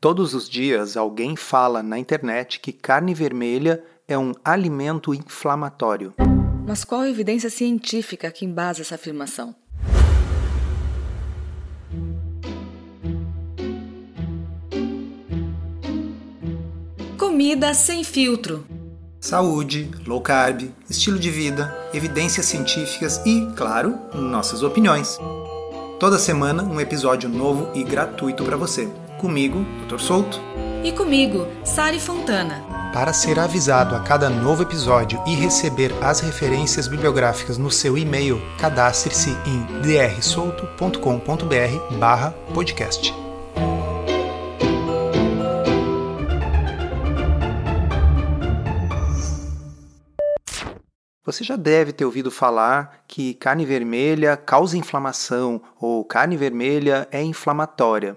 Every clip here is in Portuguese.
Todos os dias alguém fala na internet que carne vermelha é um alimento inflamatório. Mas qual a evidência científica que embasa essa afirmação? Comida sem filtro. Saúde, low carb, estilo de vida, evidências científicas e, claro, nossas opiniões. Toda semana um episódio novo e gratuito para você. Comigo, Dr. Souto. E comigo, Sari Fontana. Para ser avisado a cada novo episódio e receber as referências bibliográficas no seu e-mail, cadastre-se em drsolto.com.br/podcast. Você já deve ter ouvido falar que carne vermelha causa inflamação ou carne vermelha é inflamatória.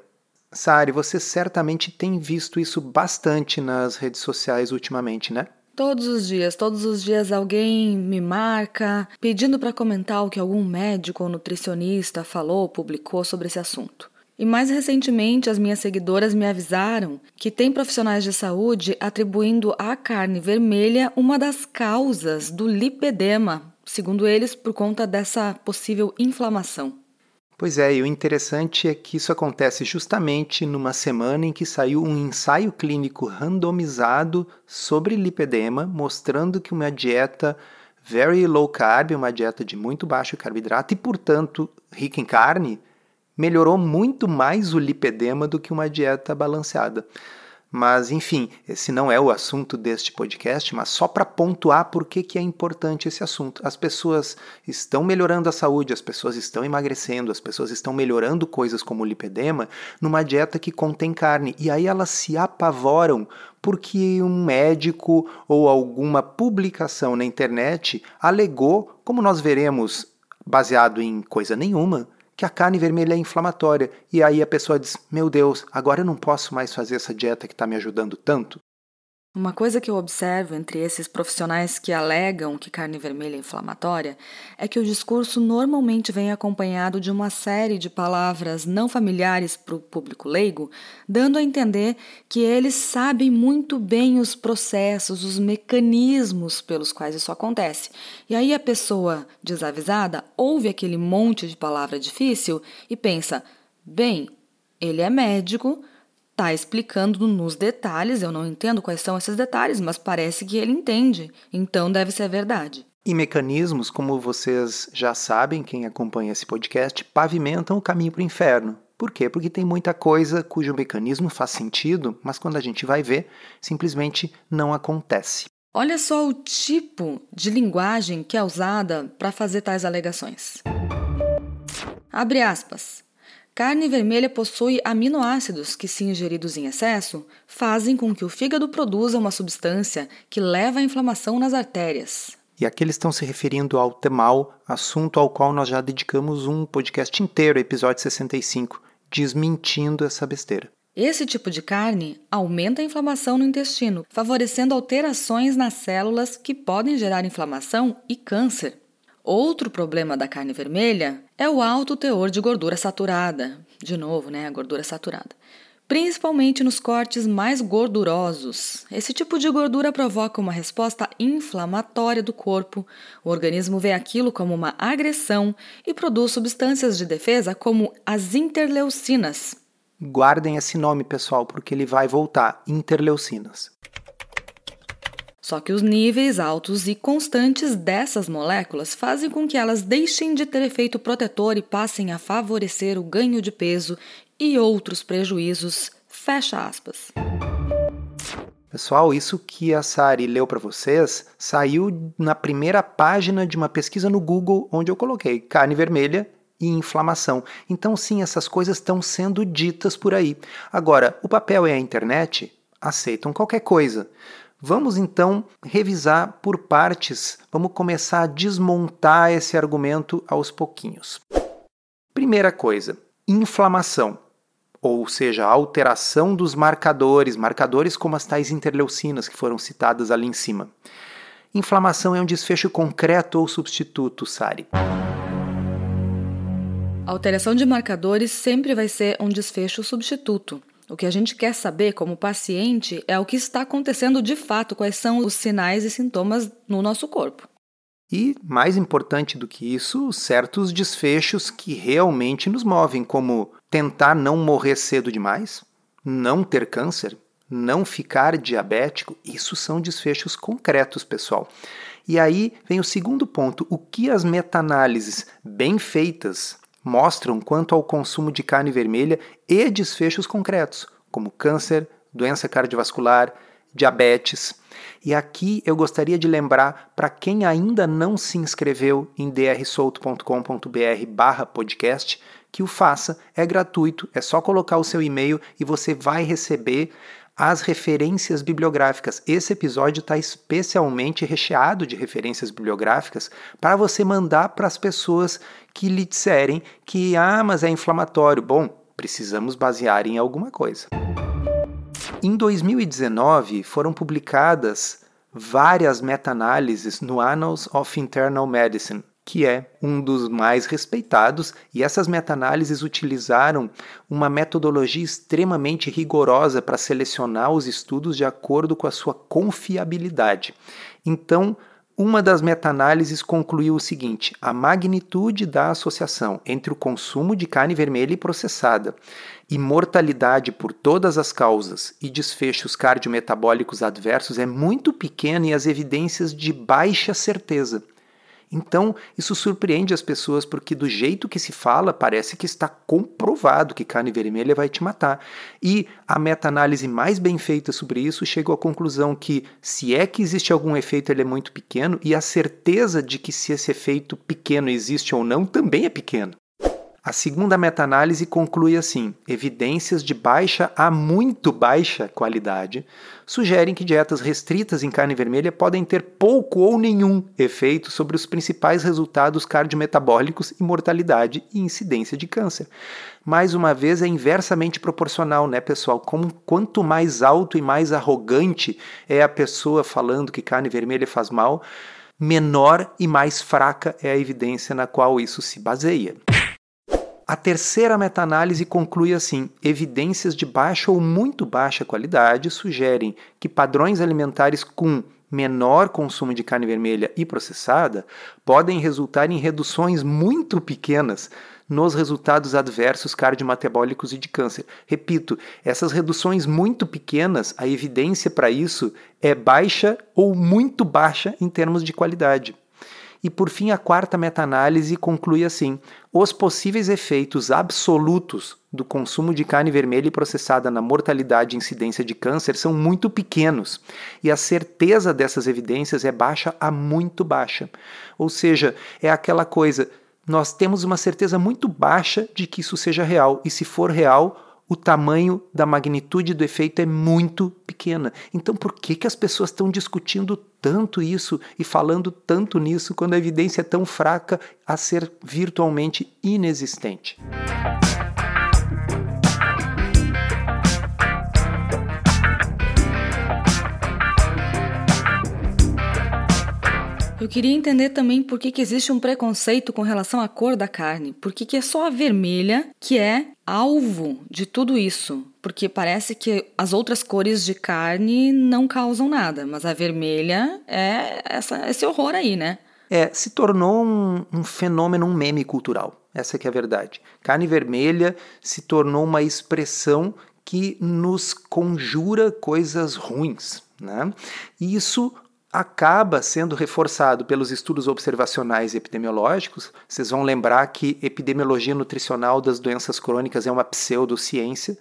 Sari, você certamente tem visto isso bastante nas redes sociais ultimamente, né? Todos os dias, todos os dias alguém me marca pedindo para comentar o que algum médico ou nutricionista falou ou publicou sobre esse assunto. E mais recentemente, as minhas seguidoras me avisaram que tem profissionais de saúde atribuindo à carne vermelha uma das causas do lipedema, segundo eles, por conta dessa possível inflamação. Pois é, e o interessante é que isso acontece justamente numa semana em que saiu um ensaio clínico randomizado sobre lipedema, mostrando que uma dieta very low carb, uma dieta de muito baixo carboidrato e, portanto, rica em carne, melhorou muito mais o lipedema do que uma dieta balanceada. Mas, enfim, esse não é o assunto deste podcast, mas só para pontuar por que, que é importante esse assunto. As pessoas estão melhorando a saúde, as pessoas estão emagrecendo, as pessoas estão melhorando coisas como o lipedema numa dieta que contém carne. E aí elas se apavoram porque um médico ou alguma publicação na internet alegou, como nós veremos, baseado em coisa nenhuma, que a carne vermelha é inflamatória. E aí a pessoa diz: Meu Deus, agora eu não posso mais fazer essa dieta que está me ajudando tanto. Uma coisa que eu observo entre esses profissionais que alegam que carne vermelha é inflamatória é que o discurso normalmente vem acompanhado de uma série de palavras não familiares para o público leigo, dando a entender que eles sabem muito bem os processos, os mecanismos pelos quais isso acontece. E aí a pessoa desavisada ouve aquele monte de palavra difícil e pensa: bem, ele é médico está explicando nos detalhes. Eu não entendo quais são esses detalhes, mas parece que ele entende. Então deve ser verdade. E mecanismos, como vocês já sabem, quem acompanha esse podcast, pavimentam o caminho para o inferno. Por quê? Porque tem muita coisa cujo mecanismo faz sentido, mas quando a gente vai ver, simplesmente não acontece. Olha só o tipo de linguagem que é usada para fazer tais alegações. Abre aspas. Carne vermelha possui aminoácidos que, se ingeridos em excesso, fazem com que o fígado produza uma substância que leva à inflamação nas artérias. E aqui eles estão se referindo ao temal, assunto ao qual nós já dedicamos um podcast inteiro, episódio 65, desmentindo essa besteira. Esse tipo de carne aumenta a inflamação no intestino, favorecendo alterações nas células que podem gerar inflamação e câncer. Outro problema da carne vermelha é o alto teor de gordura saturada. De novo, né, a gordura saturada. Principalmente nos cortes mais gordurosos. Esse tipo de gordura provoca uma resposta inflamatória do corpo. O organismo vê aquilo como uma agressão e produz substâncias de defesa como as interleucinas. Guardem esse nome, pessoal, porque ele vai voltar interleucinas. Só que os níveis altos e constantes dessas moléculas fazem com que elas deixem de ter efeito protetor e passem a favorecer o ganho de peso e outros prejuízos. Fecha aspas. Pessoal, isso que a Sari leu para vocês saiu na primeira página de uma pesquisa no Google onde eu coloquei carne vermelha e inflamação. Então, sim, essas coisas estão sendo ditas por aí. Agora, o papel e a internet aceitam qualquer coisa. Vamos então revisar por partes, vamos começar a desmontar esse argumento aos pouquinhos. Primeira coisa, inflamação, ou seja, alteração dos marcadores, marcadores como as tais interleucinas que foram citadas ali em cima. Inflamação é um desfecho concreto ou substituto, Sari? A alteração de marcadores sempre vai ser um desfecho substituto. O que a gente quer saber como paciente é o que está acontecendo de fato, quais são os sinais e sintomas no nosso corpo. E, mais importante do que isso, certos desfechos que realmente nos movem, como tentar não morrer cedo demais, não ter câncer, não ficar diabético, isso são desfechos concretos, pessoal. E aí vem o segundo ponto: o que as meta-análises bem feitas mostram quanto ao consumo de carne vermelha e desfechos concretos, como câncer, doença cardiovascular, diabetes. E aqui eu gostaria de lembrar para quem ainda não se inscreveu em drsolto.com.br/podcast que o faça, é gratuito, é só colocar o seu e-mail e você vai receber as referências bibliográficas. Esse episódio está especialmente recheado de referências bibliográficas para você mandar para as pessoas que lhe disserem que, ah, mas é inflamatório. Bom, precisamos basear em alguma coisa. Em 2019, foram publicadas várias meta-análises no Annals of Internal Medicine, que é um dos mais respeitados, e essas meta-análises utilizaram uma metodologia extremamente rigorosa para selecionar os estudos de acordo com a sua confiabilidade. Então, uma das meta-análises concluiu o seguinte: a magnitude da associação entre o consumo de carne vermelha e processada e mortalidade por todas as causas e desfechos cardiometabólicos adversos é muito pequena e as evidências de baixa certeza. Então, isso surpreende as pessoas porque, do jeito que se fala, parece que está comprovado que carne vermelha vai te matar. E a meta-análise mais bem feita sobre isso chegou à conclusão que, se é que existe algum efeito, ele é muito pequeno, e a certeza de que se esse efeito pequeno existe ou não também é pequena. A segunda meta-análise conclui assim: evidências de baixa a muito baixa qualidade sugerem que dietas restritas em carne vermelha podem ter pouco ou nenhum efeito sobre os principais resultados cardiometabólicos mortalidade e incidência de câncer. Mais uma vez, é inversamente proporcional, né, pessoal? Como quanto mais alto e mais arrogante é a pessoa falando que carne vermelha faz mal, menor e mais fraca é a evidência na qual isso se baseia. A terceira meta-análise conclui assim: evidências de baixa ou muito baixa qualidade sugerem que padrões alimentares com menor consumo de carne vermelha e processada podem resultar em reduções muito pequenas nos resultados adversos cardiometabólicos e de câncer. Repito, essas reduções muito pequenas, a evidência para isso é baixa ou muito baixa em termos de qualidade. E por fim, a quarta meta-análise conclui assim: os possíveis efeitos absolutos do consumo de carne vermelha e processada na mortalidade e incidência de câncer são muito pequenos, e a certeza dessas evidências é baixa a muito baixa. Ou seja, é aquela coisa, nós temos uma certeza muito baixa de que isso seja real, e se for real, o tamanho da magnitude do efeito é muito pequena. Então, por que, que as pessoas estão discutindo tanto isso e falando tanto nisso quando a evidência é tão fraca a ser virtualmente inexistente? Eu queria entender também por que, que existe um preconceito com relação à cor da carne. Por que, que é só a vermelha que é alvo de tudo isso? Porque parece que as outras cores de carne não causam nada, mas a vermelha é essa, esse horror aí, né? É, se tornou um, um fenômeno, um meme cultural. Essa que é a verdade. Carne vermelha se tornou uma expressão que nos conjura coisas ruins. Né? E isso acaba sendo reforçado pelos estudos observacionais epidemiológicos. Vocês vão lembrar que epidemiologia nutricional das doenças crônicas é uma pseudociência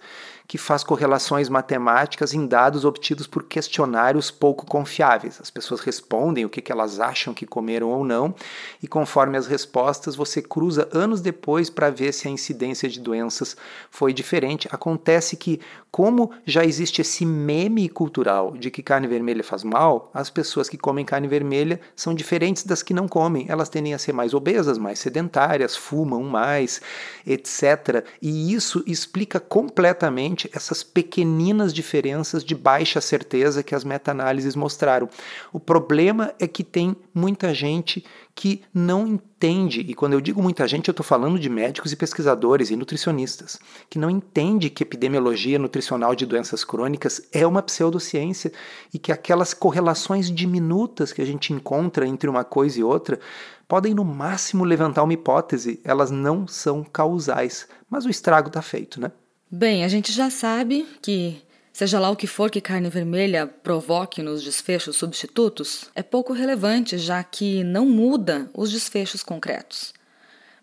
que faz correlações matemáticas em dados obtidos por questionários pouco confiáveis. As pessoas respondem o que elas acham que comeram ou não, e conforme as respostas, você cruza anos depois para ver se a incidência de doenças foi diferente. Acontece que, como já existe esse meme cultural de que carne vermelha faz mal, as pessoas que comem carne vermelha são diferentes das que não comem. Elas tendem a ser mais obesas, mais sedentárias, fumam mais, etc. E isso explica completamente essas pequeninas diferenças de baixa certeza que as meta-análises mostraram. O problema é que tem muita gente que não entende, e quando eu digo muita gente, eu estou falando de médicos e pesquisadores e nutricionistas, que não entende que epidemiologia nutricional de doenças crônicas é uma pseudociência e que aquelas correlações diminutas que a gente encontra entre uma coisa e outra podem no máximo levantar uma hipótese, elas não são causais, mas o estrago está feito, né? Bem, a gente já sabe que Seja lá o que for que carne vermelha provoque nos desfechos substitutos, é pouco relevante, já que não muda os desfechos concretos.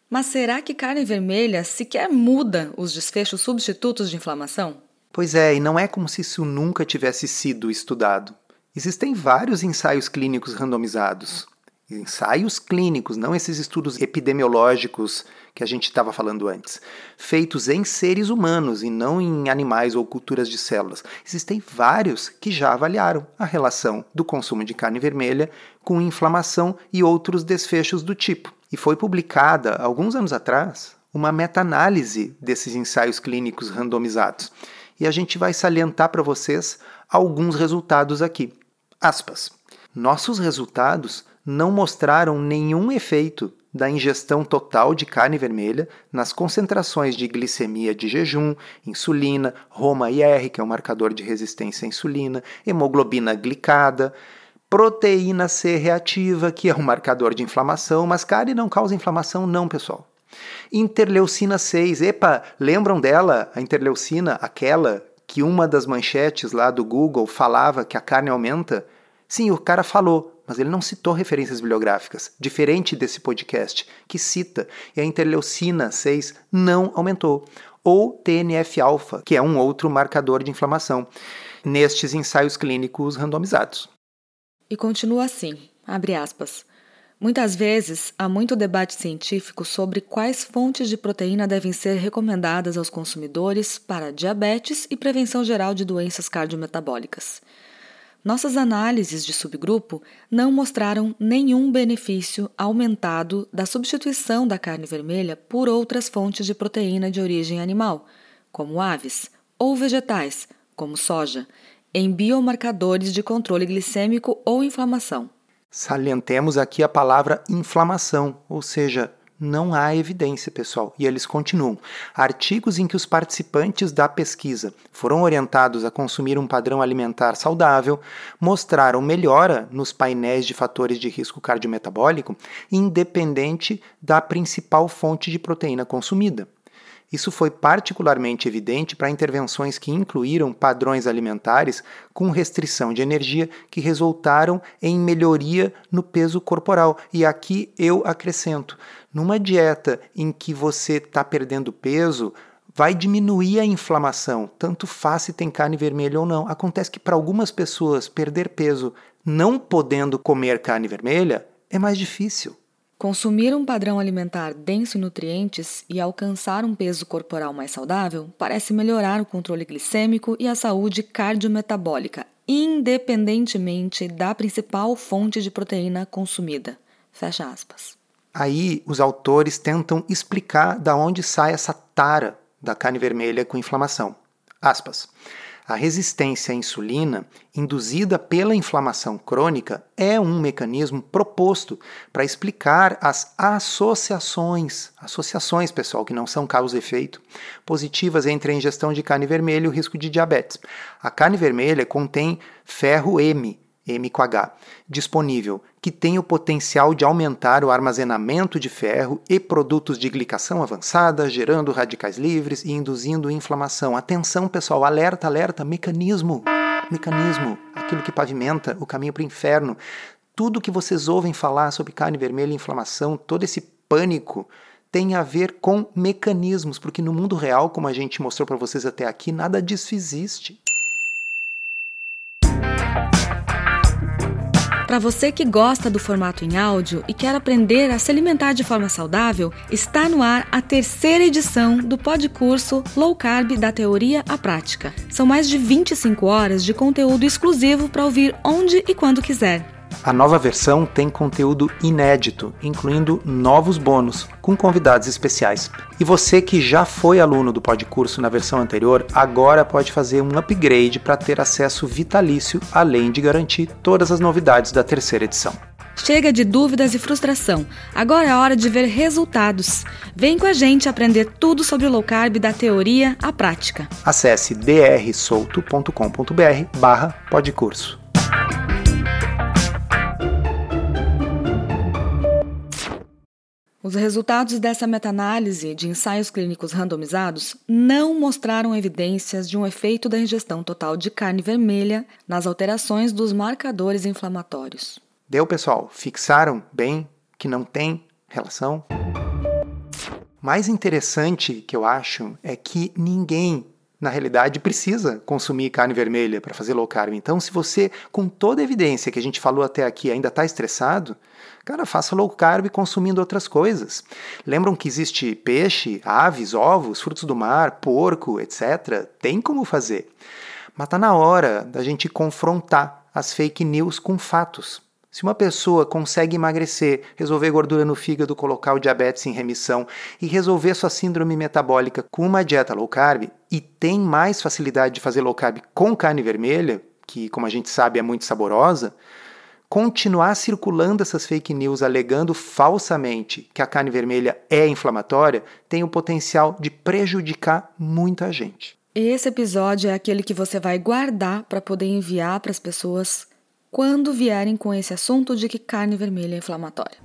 Mas será que carne vermelha sequer muda os desfechos substitutos de inflamação? Pois é, e não é como se isso nunca tivesse sido estudado. Existem vários ensaios clínicos randomizados ensaios clínicos, não esses estudos epidemiológicos que a gente estava falando antes, feitos em seres humanos e não em animais ou culturas de células. Existem vários que já avaliaram a relação do consumo de carne vermelha com inflamação e outros desfechos do tipo. E foi publicada, alguns anos atrás, uma meta-análise desses ensaios clínicos randomizados. E a gente vai salientar para vocês alguns resultados aqui. Aspas. Nossos resultados não mostraram nenhum efeito da ingestão total de carne vermelha nas concentrações de glicemia de jejum, insulina, Roma-IR, que é o um marcador de resistência à insulina, hemoglobina glicada, proteína C reativa, que é um marcador de inflamação, mas carne não causa inflamação não, pessoal. Interleucina 6, epa, lembram dela, a interleucina, aquela que uma das manchetes lá do Google falava que a carne aumenta? Sim, o cara falou, mas ele não citou referências bibliográficas, diferente desse podcast, que cita, e a interleucina 6 não aumentou, ou TNF-alfa, que é um outro marcador de inflamação, nestes ensaios clínicos randomizados. E continua assim, abre aspas. Muitas vezes há muito debate científico sobre quais fontes de proteína devem ser recomendadas aos consumidores para diabetes e prevenção geral de doenças cardiometabólicas. Nossas análises de subgrupo não mostraram nenhum benefício aumentado da substituição da carne vermelha por outras fontes de proteína de origem animal, como aves, ou vegetais, como soja, em biomarcadores de controle glicêmico ou inflamação. Salientemos aqui a palavra inflamação, ou seja, não há evidência, pessoal. E eles continuam. Artigos em que os participantes da pesquisa foram orientados a consumir um padrão alimentar saudável mostraram melhora nos painéis de fatores de risco cardiometabólico, independente da principal fonte de proteína consumida. Isso foi particularmente evidente para intervenções que incluíram padrões alimentares com restrição de energia que resultaram em melhoria no peso corporal. E aqui eu acrescento: numa dieta em que você está perdendo peso, vai diminuir a inflamação, tanto faz se tem carne vermelha ou não. Acontece que para algumas pessoas perder peso não podendo comer carne vermelha é mais difícil. Consumir um padrão alimentar denso em nutrientes e alcançar um peso corporal mais saudável parece melhorar o controle glicêmico e a saúde cardiometabólica, independentemente da principal fonte de proteína consumida. Fecha aspas. Aí os autores tentam explicar da onde sai essa tara da carne vermelha com inflamação. Aspas. A resistência à insulina, induzida pela inflamação crônica, é um mecanismo proposto para explicar as associações, associações, pessoal, que não são causa e efeito, positivas entre a ingestão de carne vermelha e o risco de diabetes. A carne vermelha contém ferro M, M H, disponível, que tem o potencial de aumentar o armazenamento de ferro e produtos de glicação avançada, gerando radicais livres e induzindo inflamação. Atenção, pessoal, alerta, alerta, mecanismo, mecanismo, aquilo que pavimenta o caminho para o inferno. Tudo que vocês ouvem falar sobre carne vermelha e inflamação, todo esse pânico, tem a ver com mecanismos, porque no mundo real, como a gente mostrou para vocês até aqui, nada disso existe. Para você que gosta do formato em áudio e quer aprender a se alimentar de forma saudável, está no ar a terceira edição do podcurso Low Carb da Teoria à Prática. São mais de 25 horas de conteúdo exclusivo para ouvir onde e quando quiser. A nova versão tem conteúdo inédito, incluindo novos bônus, com convidados especiais. E você que já foi aluno do Podcurso na versão anterior, agora pode fazer um upgrade para ter acesso vitalício, além de garantir todas as novidades da terceira edição. Chega de dúvidas e frustração. Agora é hora de ver resultados. Vem com a gente aprender tudo sobre o low carb da teoria à prática. Acesse drsolto.com.br barra podcurso. Os resultados dessa meta-análise de ensaios clínicos randomizados não mostraram evidências de um efeito da ingestão total de carne vermelha nas alterações dos marcadores inflamatórios. Deu, pessoal? Fixaram bem que não tem relação? Mais interessante que eu acho é que ninguém na realidade, precisa consumir carne vermelha para fazer low carb. Então, se você, com toda a evidência que a gente falou até aqui, ainda está estressado, cara, faça low carb consumindo outras coisas. Lembram que existe peixe, aves, ovos, frutos do mar, porco, etc. Tem como fazer. Mas está na hora da gente confrontar as fake news com fatos. Se uma pessoa consegue emagrecer, resolver gordura no fígado, colocar o diabetes em remissão e resolver sua síndrome metabólica com uma dieta low carb e tem mais facilidade de fazer low carb com carne vermelha, que como a gente sabe é muito saborosa, continuar circulando essas fake news alegando falsamente que a carne vermelha é inflamatória tem o potencial de prejudicar muita gente. Esse episódio é aquele que você vai guardar para poder enviar para as pessoas quando vierem com esse assunto de que carne vermelha é inflamatória.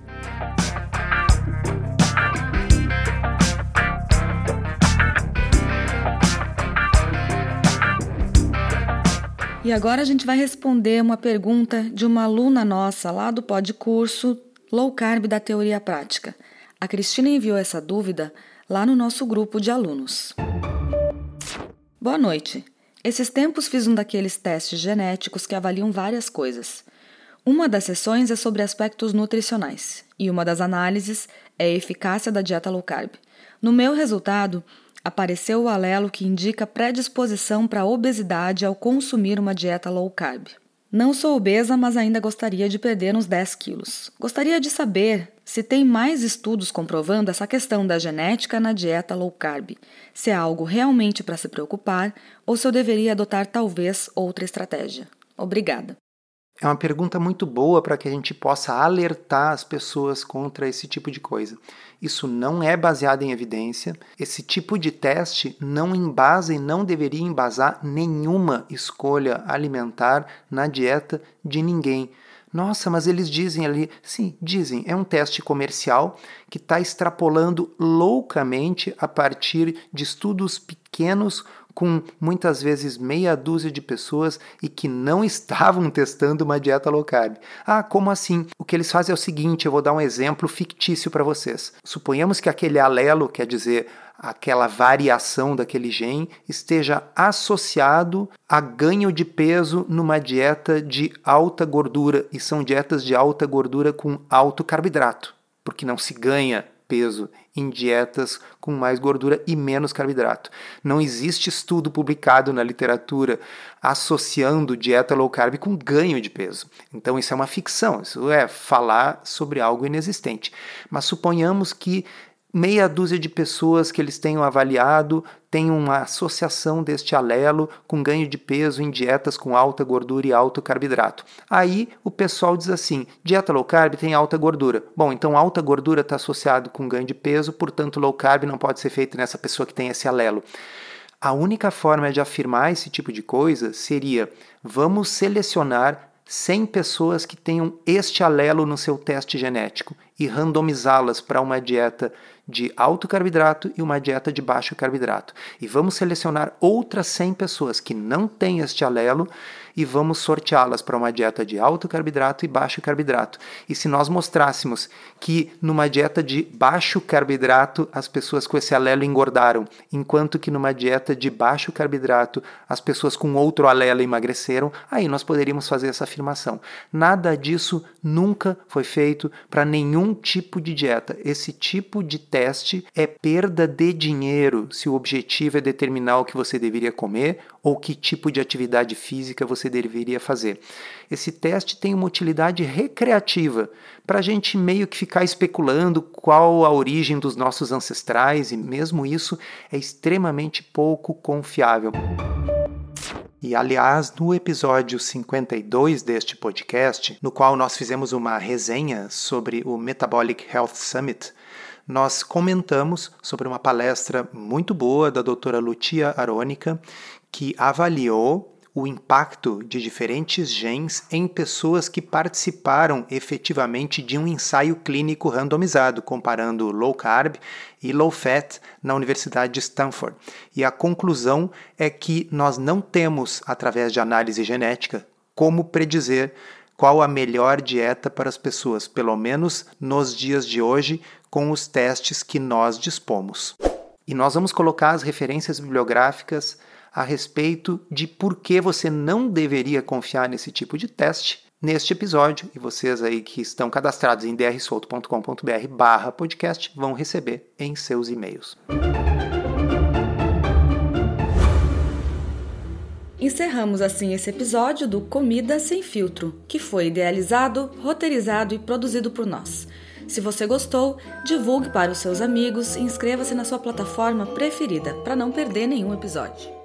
E agora a gente vai responder uma pergunta de uma aluna nossa lá do pod curso Low Carb da Teoria Prática. A Cristina enviou essa dúvida lá no nosso grupo de alunos. Boa noite. Esses tempos fiz um daqueles testes genéticos que avaliam várias coisas. Uma das sessões é sobre aspectos nutricionais e uma das análises é a eficácia da dieta low carb. No meu resultado, apareceu o alelo que indica predisposição para obesidade ao consumir uma dieta low carb. Não sou obesa, mas ainda gostaria de perder uns 10 quilos. Gostaria de saber se tem mais estudos comprovando essa questão da genética na dieta low carb, se é algo realmente para se preocupar ou se eu deveria adotar talvez outra estratégia. Obrigada. É uma pergunta muito boa para que a gente possa alertar as pessoas contra esse tipo de coisa. Isso não é baseado em evidência. Esse tipo de teste não embasa e não deveria embasar nenhuma escolha alimentar na dieta de ninguém. Nossa, mas eles dizem ali. Sim, dizem. É um teste comercial que está extrapolando loucamente a partir de estudos pequenos com muitas vezes meia dúzia de pessoas e que não estavam testando uma dieta low carb. Ah, como assim? O que eles fazem é o seguinte, eu vou dar um exemplo fictício para vocês. Suponhamos que aquele alelo, quer dizer, aquela variação daquele gene esteja associado a ganho de peso numa dieta de alta gordura e são dietas de alta gordura com alto carboidrato, porque não se ganha peso em dietas com mais gordura e menos carboidrato. Não existe estudo publicado na literatura associando dieta low carb com ganho de peso. Então isso é uma ficção, isso é falar sobre algo inexistente. Mas suponhamos que meia dúzia de pessoas que eles tenham avaliado têm uma associação deste alelo com ganho de peso em dietas com alta gordura e alto carboidrato. Aí o pessoal diz assim: dieta low carb tem alta gordura. Bom, então alta gordura está associado com ganho de peso, portanto low carb não pode ser feito nessa pessoa que tem esse alelo. A única forma de afirmar esse tipo de coisa seria: vamos selecionar 100 pessoas que tenham este alelo no seu teste genético e randomizá-las para uma dieta de alto carboidrato e uma dieta de baixo carboidrato. E vamos selecionar outras 100 pessoas que não têm este alelo e vamos sorteá-las para uma dieta de alto carboidrato e baixo carboidrato. E se nós mostrássemos que numa dieta de baixo carboidrato as pessoas com esse alelo engordaram, enquanto que numa dieta de baixo carboidrato as pessoas com outro alelo emagreceram, aí nós poderíamos fazer essa afirmação. Nada disso nunca foi feito para nenhum tipo de dieta. Esse tipo de teste é perda de dinheiro se o objetivo é determinar o que você deveria comer ou que tipo de atividade física você deveria fazer. Esse teste tem uma utilidade recreativa para a gente meio que ficar especulando qual a origem dos nossos ancestrais e mesmo isso é extremamente pouco confiável. E aliás, no episódio 52 deste podcast, no qual nós fizemos uma resenha sobre o Metabolic Health Summit, nós comentamos sobre uma palestra muito boa da doutora Lucia Arônica, que avaliou o impacto de diferentes genes em pessoas que participaram efetivamente de um ensaio clínico randomizado, comparando low carb e low fat na Universidade de Stanford. E a conclusão é que nós não temos, através de análise genética, como predizer qual a melhor dieta para as pessoas, pelo menos nos dias de hoje, com os testes que nós dispomos. E nós vamos colocar as referências bibliográficas a respeito de por que você não deveria confiar nesse tipo de teste neste episódio. E vocês aí que estão cadastrados em drsolto.com.br barra podcast vão receber em seus e-mails. Encerramos assim esse episódio do Comida Sem Filtro, que foi idealizado, roteirizado e produzido por nós. Se você gostou, divulgue para os seus amigos e inscreva-se na sua plataforma preferida para não perder nenhum episódio.